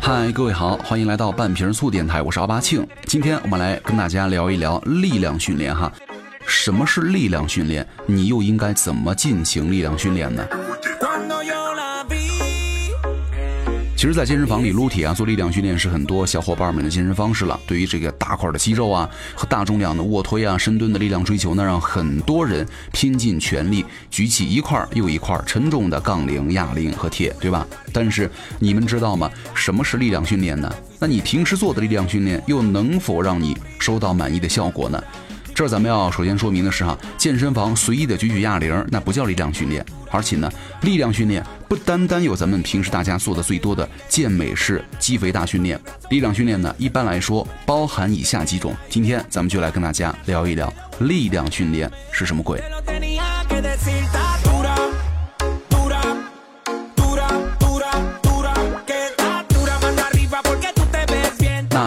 嗨，各位好，欢迎来到半瓶醋电台，我是奥巴庆。今天我们来跟大家聊一聊力量训练哈。什么是力量训练？你又应该怎么进行力量训练呢？其实，在健身房里撸铁啊，做力量训练是很多小伙伴们的健身方式了。对于这个大块的肌肉啊和大重量的卧推啊、深蹲的力量追求呢，让很多人拼尽全力举起一块又一块沉重的杠铃、哑铃和铁，对吧？但是你们知道吗？什么是力量训练呢？那你平时做的力量训练又能否让你收到满意的效果呢？这儿咱们要首先说明的是哈，健身房随意的举举哑铃，那不叫力量训练。而且呢，力量训练不单单有咱们平时大家做的最多的健美式肌肥大训练，力量训练呢，一般来说包含以下几种。今天咱们就来跟大家聊一聊力量训练是什么鬼。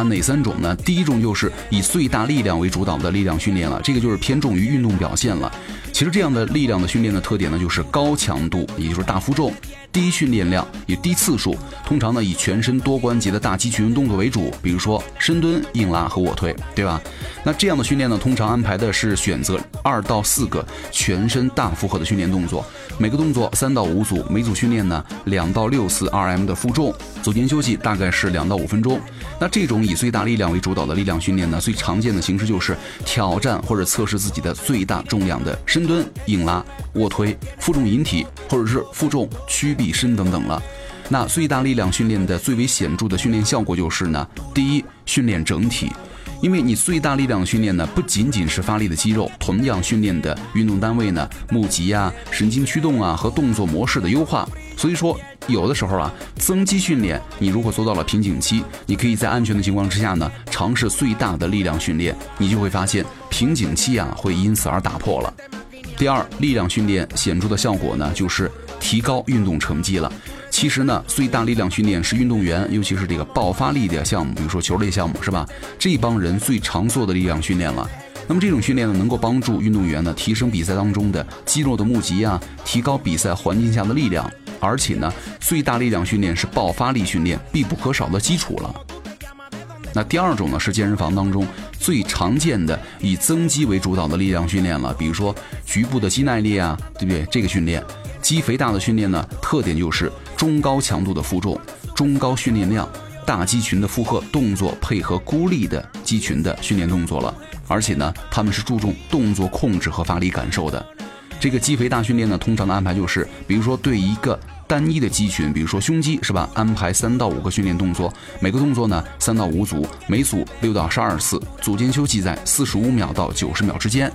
哪三种呢？第一种就是以最大力量为主导的力量训练了，这个就是偏重于运动表现了。其实这样的力量的训练的特点呢，就是高强度，也就是大负重。低训练量也低次数，通常呢以全身多关节的大肌群动作为主，比如说深蹲、硬拉和卧推，对吧？那这样的训练呢，通常安排的是选择二到四个全身大负荷的训练动作，每个动作三到五组，每组训练呢两到六次 RM 的负重，组间休息大概是两到五分钟。那这种以最大力量为主导的力量训练呢，最常见的形式就是挑战或者测试自己的最大重量的深蹲、硬拉、卧推、负重引体或者是负重曲臂。臂身等等了，那最大力量训练的最为显著的训练效果就是呢，第一，训练整体，因为你最大力量训练呢，不仅仅是发力的肌肉，同样训练的运动单位呢，募集啊、神经驱动啊和动作模式的优化。所以说，有的时候啊，增肌训练你如果做到了瓶颈期，你可以在安全的情况之下呢，尝试最大的力量训练，你就会发现瓶颈期啊会因此而打破了。第二，力量训练显著的效果呢，就是提高运动成绩了。其实呢，最大力量训练是运动员，尤其是这个爆发力的项目，比如说球类项目，是吧？这帮人最常做的力量训练了。那么这种训练呢，能够帮助运动员呢提升比赛当中的肌肉的募集啊，提高比赛环境下的力量。而且呢，最大力量训练是爆发力训练必不可少的基础了。那第二种呢，是健身房当中最常见的以增肌为主导的力量训练了，比如说局部的肌耐力啊，对不对？这个训练，肌肥大的训练呢，特点就是中高强度的负重、中高训练量、大肌群的负荷动作配合孤立的肌群的训练动作了。而且呢，他们是注重动作控制和发力感受的。这个肌肥大训练呢，通常的安排就是，比如说对一个。单一的肌群，比如说胸肌，是吧？安排三到五个训练动作，每个动作呢三到五组，每组六到十二次，组间休息在四十五秒到九十秒之间。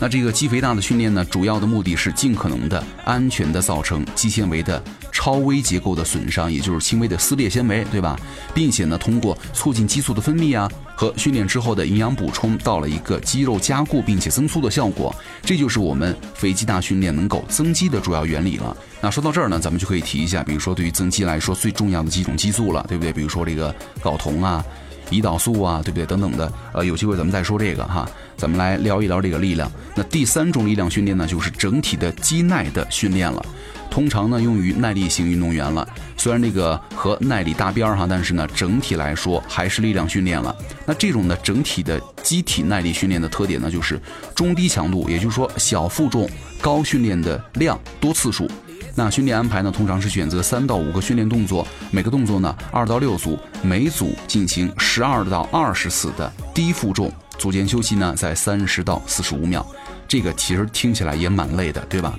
那这个肌肥大的训练呢，主要的目的是尽可能的安全的造成肌纤维的超微结构的损伤，也就是轻微的撕裂纤维，对吧？并且呢，通过促进激素的分泌啊和训练之后的营养补充，到了一个肌肉加固并且增粗的效果。这就是我们肥肌大训练能够增肌的主要原理了。那说到这儿呢，咱们就可以提一下，比如说对于增肌来说最重要的几种激素了，对不对？比如说这个睾酮啊。胰岛素啊，对不对？等等的，呃，有机会咱们再说这个哈。咱们来聊一聊这个力量。那第三种力量训练呢，就是整体的肌耐的训练了。通常呢，用于耐力型运动员了。虽然这个和耐力搭边儿哈，但是呢，整体来说还是力量训练了。那这种呢，整体的机体耐力训练的特点呢，就是中低强度，也就是说小负重、高训练的量、多次数。那训练安排呢，通常是选择三到五个训练动作，每个动作呢二到六组，每组进行十二到二十次的低负重，组间休息呢在三十到四十五秒。这个其实听起来也蛮累的，对吧？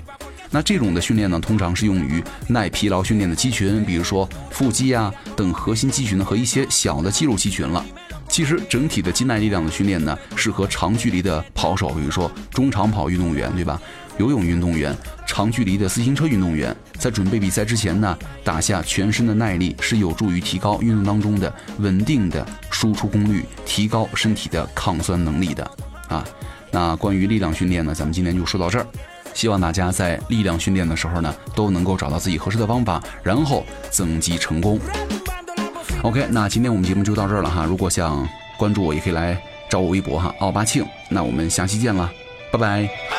那这种的训练呢，通常是用于耐疲劳训练的肌群，比如说腹肌啊等核心肌群和一些小的肌肉肌群了。其实整体的肌耐力量的训练呢，适合长距离的跑手，比如说中长跑运动员，对吧？游泳运动员。长距离的自行车运动员在准备比赛之前呢，打下全身的耐力是有助于提高运动当中的稳定的输出功率，提高身体的抗酸能力的啊。那关于力量训练呢，咱们今天就说到这儿。希望大家在力量训练的时候呢，都能够找到自己合适的方法，然后增肌成功。OK，那今天我们节目就到这儿了哈。如果想关注我，也可以来找我微博哈，奥巴庆。那我们下期见了，拜拜。